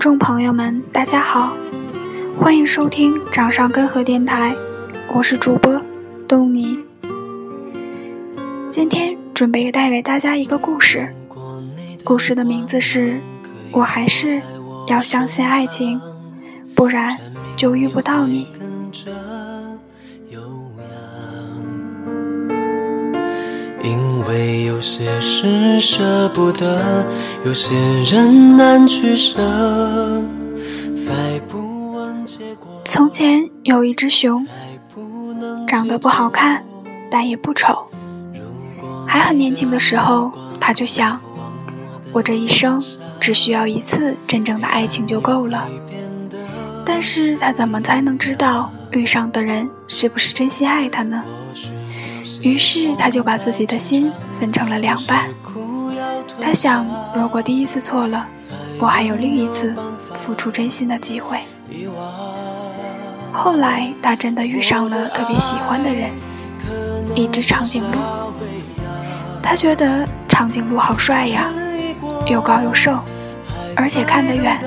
观众朋友们，大家好，欢迎收听掌上根河电台，我是主播东尼。今天准备带给大家一个故事，故事的名字是《我还是要相信爱情》，不然就遇不到你。为有些事舍不得，有些人难取舍。从前有一只熊，长得不好看，但也不丑。还很年轻的时候，他就想：我这一生只需要一次真正的爱情就够了。但是他怎么才能知道遇上的人是不是真心爱他呢？于是他就把自己的心分成了两半。他想，如果第一次错了，我还有另一次付出真心的机会。后来他真的遇上了特别喜欢的人，一只长颈鹿。他觉得长颈鹿好帅呀，又高又瘦，而且看得远，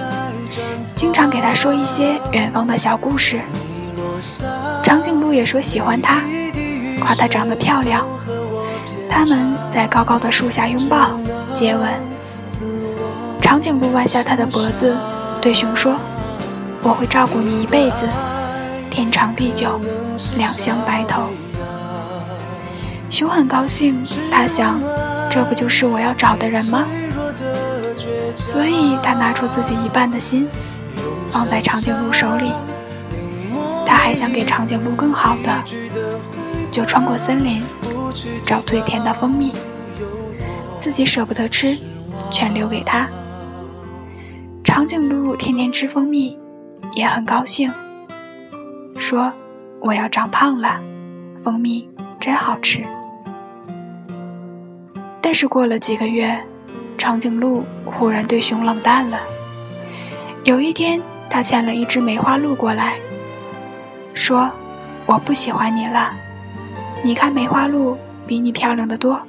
经常给他说一些远方的小故事。长颈鹿也说喜欢他。夸她长得漂亮，他们在高高的树下拥抱、接吻。长颈鹿弯下它的脖子，对熊说：“我会照顾你一辈子，天长地久，两相白头。”熊很高兴，他想：“这不就是我要找的人吗？”所以，他拿出自己一半的心，放在长颈鹿手里。他还想给长颈鹿更好的。就穿过森林，找最甜的蜂蜜，自己舍不得吃，全留给他。长颈鹿天天吃蜂蜜，也很高兴，说：“我要长胖了，蜂蜜真好吃。”但是过了几个月，长颈鹿忽然对熊冷淡了。有一天，他牵了一只梅花鹿过来，说：“我不喜欢你了。”你看梅花鹿比你漂亮的多，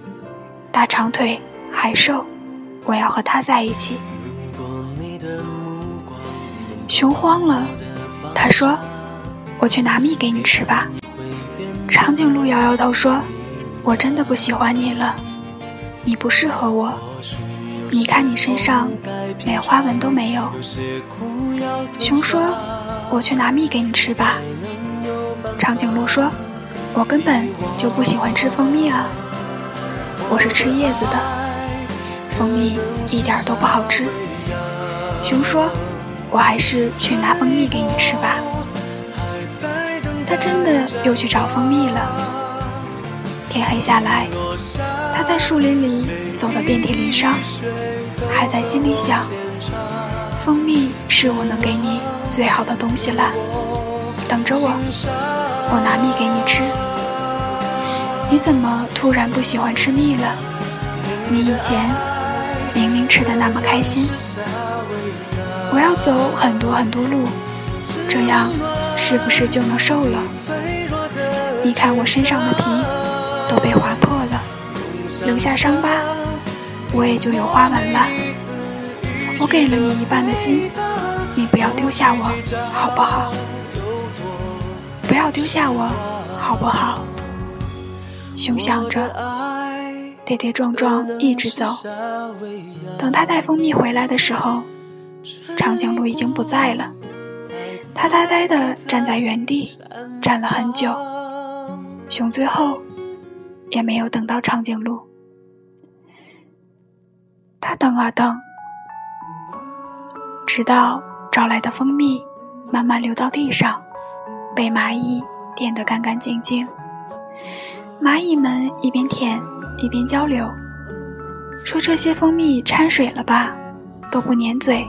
大长腿还瘦，我要和它在一起。熊慌了，他说：“我去拿蜜给你吃吧。”长颈鹿摇摇头说：“我真的不喜欢你了，你不适合我。你看你身上连花纹都没有。”熊说：“我去拿蜜给你吃吧。”长颈鹿说。我根本就不喜欢吃蜂蜜啊！我是吃叶子的，蜂蜜一点都不好吃。熊说：“我还是去拿蜂蜜给你吃吧。”他真的又去找蜂蜜了。天黑下来，他在树林里走得遍体鳞伤，还在心里想：蜂蜜是我能给你最好的东西了。等着我，我拿蜜给你吃。你怎么突然不喜欢吃蜜了？你以前明明吃的那么开心。我要走很多很多路，这样是不是就能瘦了？你看我身上的皮都被划破了，留下伤疤，我也就有花纹了。我给了你一半的心，你不要丢下我，好不好？不要丢下我，好不好？熊想着，跌跌撞撞一直走。等他带蜂蜜回来的时候，长颈鹿已经不在了。他呆呆地站在原地，站了很久。熊最后也没有等到长颈鹿。他等啊等，直到找来的蜂蜜慢慢流到地上，被蚂蚁垫得干干净净。蚂蚁们一边舔一边交流，说：“这些蜂蜜掺水了吧，都不粘嘴。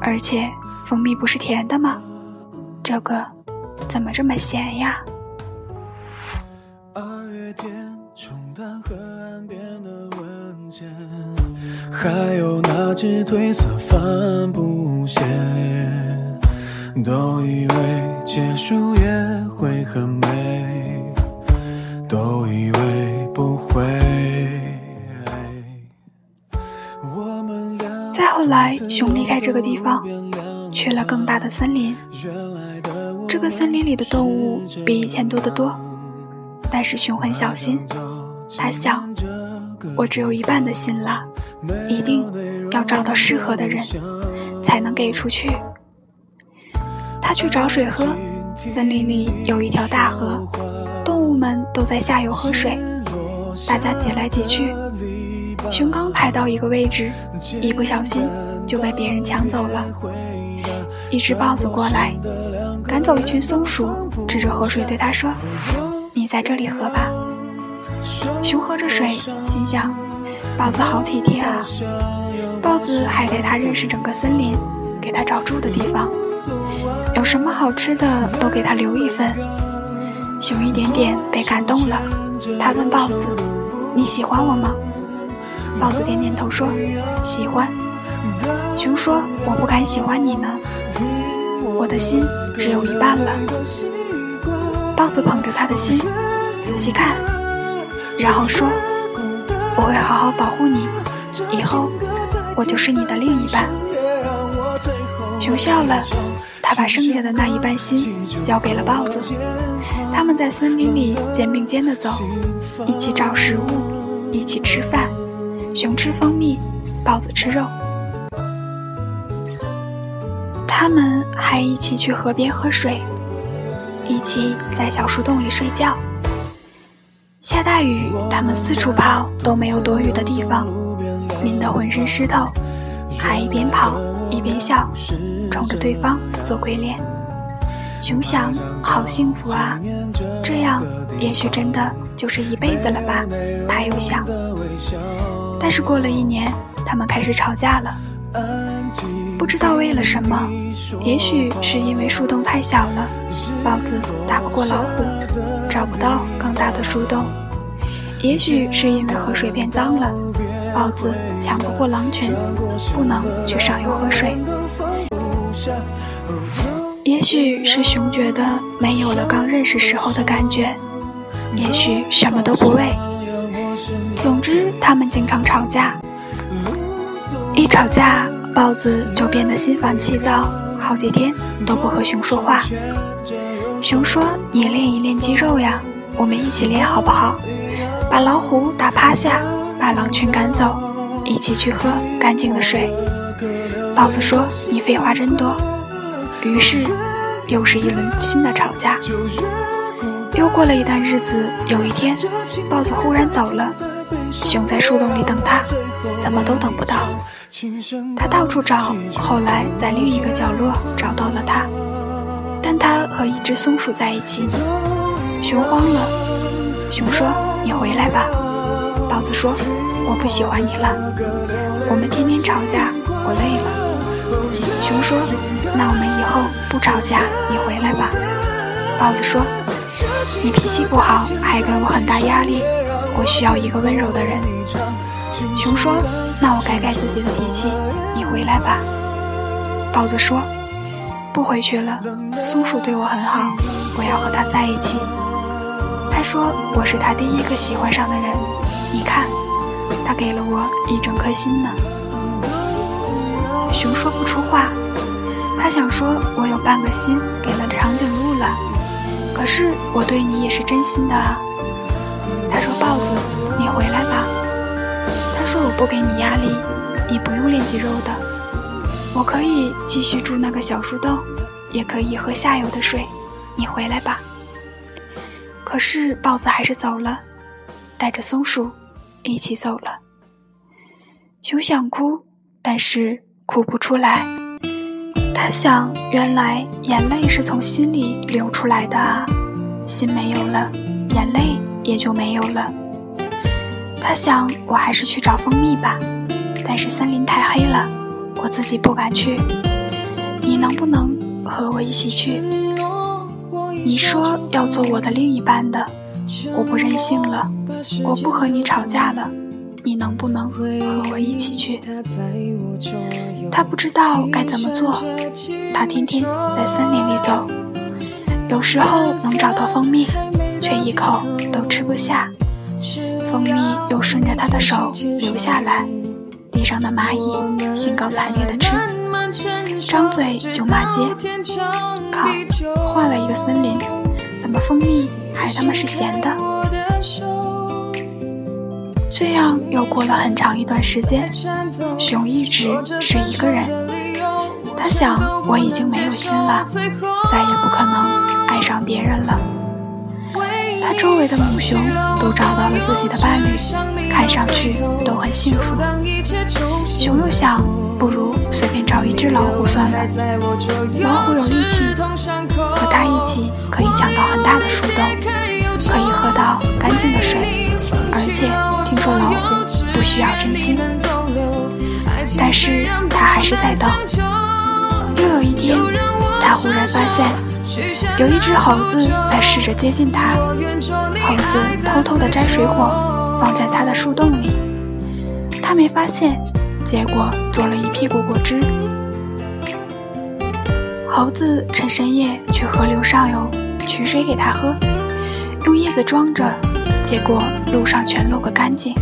而且蜂蜜不是甜的吗？这个怎么这么咸呀？”二月天，冲淡河岸边的温咸还有那只褪色帆布鞋，都以为结束也会很美。都以为不会。再后后来，熊离开这个地方，去了更大的森林。这个森林里的动物比以前多得多，但是熊很小心。他想，我只有一半的心了，一定要找到适合的人，才能给出去。他去找水喝，森林里有一条大河，动物们都在下游喝水，大家挤来挤去。熊刚排到一个位置，一不小心就被别人抢走了。一只豹子过来，赶走一群松鼠，指着河水对他说：“你在这里喝吧。”熊喝着水，心想：“豹子好体贴啊！”豹子还带他认识整个森林，给他找住的地方，有什么好吃的都给他留一份。熊一点点被感动了，他问豹子：“你喜欢我吗？”豹子点点头说：“喜欢。”熊说：“我不敢喜欢你呢，我的心只有一半了。”豹子捧着他的心，仔细看，然后说：“我会好好保护你，以后我就是你的另一半。”熊笑了，他把剩下的那一半心交给了豹子。他们在森林里肩并肩地走，一起找食物，一起吃饭。熊吃蜂蜜，豹子吃肉。他们还一起去河边喝水，一起在小树洞里睡觉。下大雨，他们四处跑，都没有躲雨的地方，淋得浑身湿透，还一边跑一边笑，冲着对方做鬼脸。熊想：好幸福啊，这样也许真的就是一辈子了吧。他又想。但是过了一年，他们开始吵架了，不知道为了什么，也许是因为树洞太小了，豹子打不过老虎，找不到更大的树洞；也许是因为河水变脏了，豹子抢不过狼群，不能去上游喝水；也许是熊觉得没有了刚认识时候的感觉，也许什么都不为。总之，他们经常吵架。一吵架，豹子就变得心烦气躁，好几天都不和熊说话。熊说：“你练一练肌肉呀，我们一起练好不好？把老虎打趴下，把狼群赶走，一起去喝干净的水。”豹子说：“你废话真多。”于是，又是一轮新的吵架。又过了一段日子，有一天，豹子忽然走了。熊在树洞里等他，怎么都等不到。他到处找，后来在另一个角落找到了他，但他和一只松鼠在一起。熊慌了，熊说：“你回来吧。”豹子说：“我不喜欢你了，我们天天吵架，我累了。”熊说：“那我们以后不吵架，你回来吧。”豹子说：“你脾气不好，还给我很大压力。”我需要一个温柔的人。熊说：“那我改改自己的脾气，你回来吧。”豹子说：“不回去了。松鼠对我很好，我要和它在一起。”他说：“我是他第一个喜欢上的人。你看，他给了我一整颗心呢。”熊说不出话，他想说：“我有半个心给了长颈鹿了，可是我对你也是真心的啊。”他说：“豹子，你回来吧。”他说：“我不给你压力，你不用练肌肉的，我可以继续住那个小树洞，也可以喝下游的水。你回来吧。”可是豹子还是走了，带着松鼠一起走了。熊想哭，但是哭不出来。他想，原来眼泪是从心里流出来的啊，心没有了，眼泪。也就没有了。他想，我还是去找蜂蜜吧，但是森林太黑了，我自己不敢去。你能不能和我一起去？你说要做我的另一半的，我不任性了，我不和你吵架了。你能不能和我一起去？他不知道该怎么做，他天天在森林里走，有时候能找到蜂蜜。却一口都吃不下，蜂蜜又顺着他的手流下来，地上的蚂蚁兴高采烈地吃，张嘴就骂街。靠，换了一个森林，怎么蜂蜜还他妈是咸的？这样又过了很长一段时间，熊一直是一个人。他想，我已经没有心了，再也不可能爱上别人了。他周围的母熊都找到了自己的伴侣，看上去都很幸福。熊又想，不如随便找一只老虎算了。老虎有力气，和它一起可以抢到很大的树洞，可以喝到干净的水，且听说老虎不需要真心。但是他还是在等。又有一天，他忽然发现。有一只猴子在试着接近他，猴子偷偷地摘水果放在他的树洞里，他没发现，结果做了一屁股果汁。猴子趁深夜去河流上游取水给他喝，用叶子装着，结果路上全漏个干净。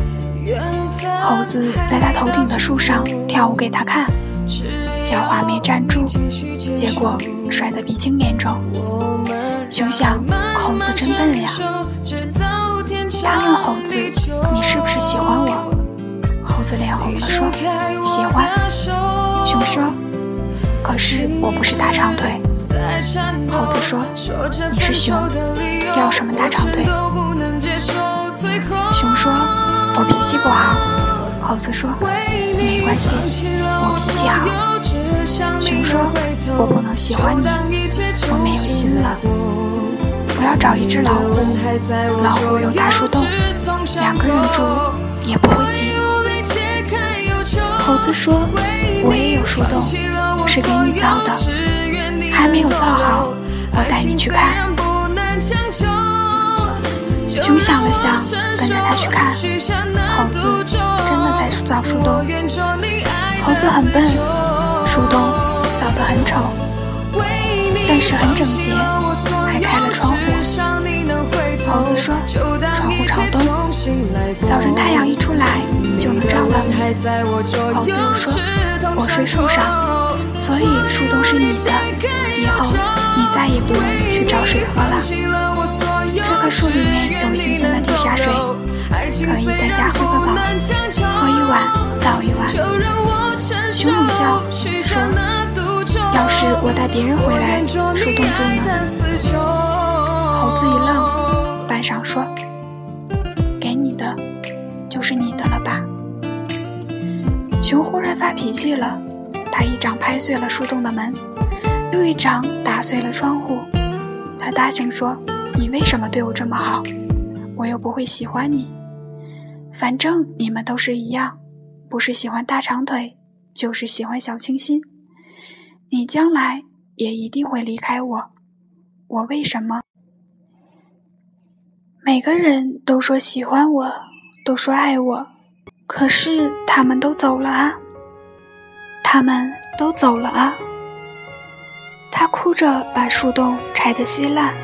猴子在他头顶的树上跳舞给他看。脚滑没站住，结果摔得鼻青脸肿。熊想，猴子真笨呀。他问猴子：“你是不是喜欢我？”猴子脸红了，说：“喜欢。”熊说：“可是我不是大长腿。”猴子说：“你是熊，要什么大长腿？”熊说：“我脾气不好。”猴子说：“没关系，我脾气好。”熊说：“我不能喜欢你，我没有心了。我要找一只老虎，老虎有大树洞，两个人住也不会挤。”猴子说：“我也有树洞，是给你造的，还没有造好，我带你去看。”熊想了想，跟着他去看。猴子真的在造树洞。猴子很笨。树洞造得很丑，但是很整洁，还开了窗户。猴子说：“窗户朝东，早晨太阳一出来就能照到你。”猴子又说：“我睡树上，所以树洞是你的，以后你再也不用去找水喝了。这棵树里面有新鲜的地下水，可以在家喝个饱，喝一碗倒一碗。”熊冷笑说：“要是我带别人回来树洞住呢？”猴子一愣，半晌说：“，就是你的了吧？”熊忽然发脾气了，他一掌拍碎了树洞的门，又一掌打碎了窗户。他大声说：“你为什么对我这么好？我又不会喜欢你。反正你们都是一样，不是喜欢大长腿。”就是喜欢小清新，你将来也一定会离开我。我为什么？每个人都说喜欢我，都说爱我，可是他们都走了啊！他们都走了啊！他哭着把树洞拆得稀烂，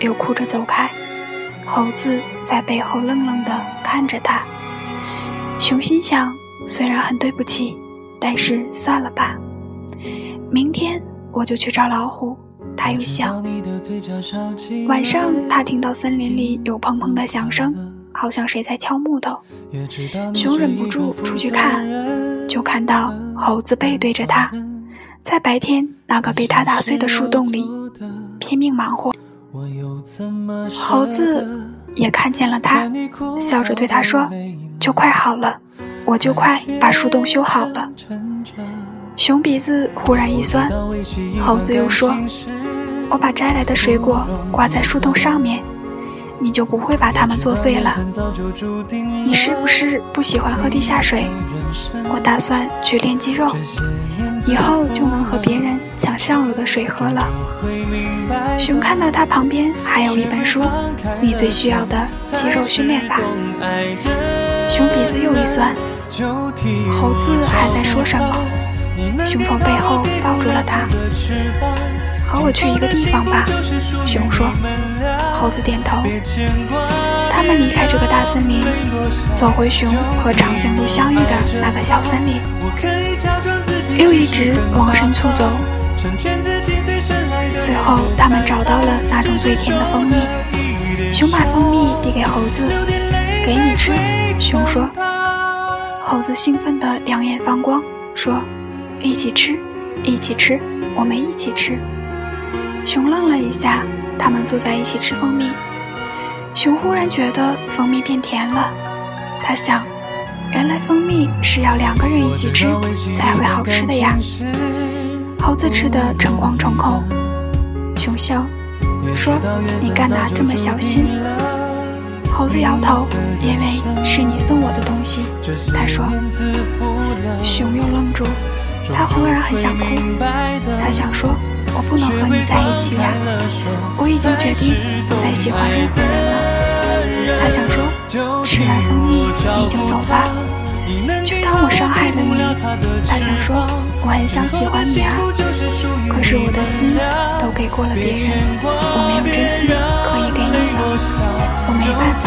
又哭着走开。猴子在背后愣愣地看着他。熊心想：虽然很对不起。但是算了吧，明天我就去找老虎。他又想，晚上他听到森林里有砰砰的响声，好像谁在敲木头。熊忍不住出去看，就看到猴子背对着他，在白天那个被他打碎的树洞里拼命忙活。猴子也看见了他，笑着对他说：“就快好了。”我就快把树洞修好了。熊鼻子忽然一酸，猴子又说：“我把摘来的水果挂在树洞上面，你就不会把它们做碎了。你是不是不喜欢喝地下水？我打算去练肌肉，以后就能和别人抢上游的水喝了。”熊看到他旁边还有一本书，《你最需要的肌肉训练法》。熊鼻子又一酸。猴子还在说什么？熊从背后抱住了他，和我去一个地方吧。熊说。猴子点头。他们离开这个大森林，走回熊和长颈鹿相遇的那个小森林，又一直往深处走。最后，他们找到了那种最甜的蜂蜜。熊把蜂蜜递给猴子，给你吃。熊说。猴子兴奋的两眼放光，说：“一起吃，一起吃，我们一起吃。”熊愣了一下，他们坐在一起吃蜂蜜。熊忽然觉得蜂蜜变甜了，他想，原来蜂蜜是要两个人一起吃才会好吃的呀。猴子吃的诚惶诚恐，熊笑说：“你干嘛这么小心？”猴子摇头，因为是你送我的东西。他说。熊又愣住，他忽然很想哭。他想说：“我不能和你在一起呀，我已经决定不再喜欢任何人了。”他想说：“吃完蜂蜜你就走吧，就当我伤害了你。”他想说：“我很想喜欢你啊，可是我的心都给过了别人，我没有真心可以给你了，我没办法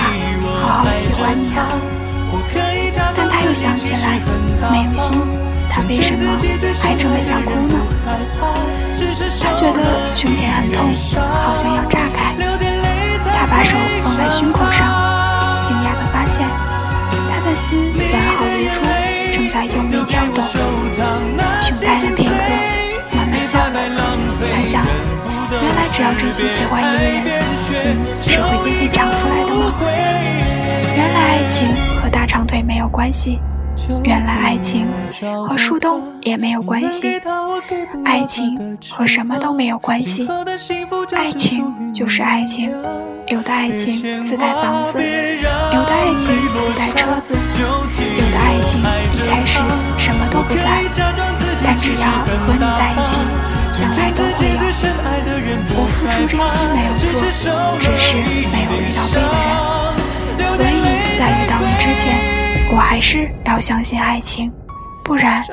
好好喜欢你啊。”但他又想起来，没有心，他为什么还这么想哭呢？他觉得胸前很痛，好像要炸开。他把手放在胸口上，惊讶地发现，他的心完好如初，正在用力跳动。熊呆了片刻，慢慢笑了。他想，原来只要真心喜欢一个人，心是会渐渐长出来的吗？原来爱情和大长腿没有关系。原来爱情和树洞也没有关系，爱情和什么都没有关系，爱情就是爱情。有的爱情自带房子，有的爱情自带车子，有的爱情一开始什么都不在，但只要和你在一起，将来都会有。我付出真心没有错，只是没有遇到对的人，所以在遇到你之前。我还是要相信爱情，不然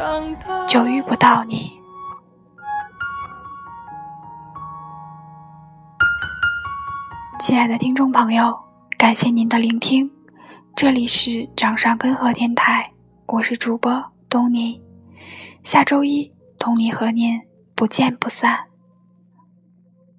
就遇不到你。亲爱的听众朋友，感谢您的聆听，这里是掌上根河电台，我是主播东尼，下周一东尼和您不见不散。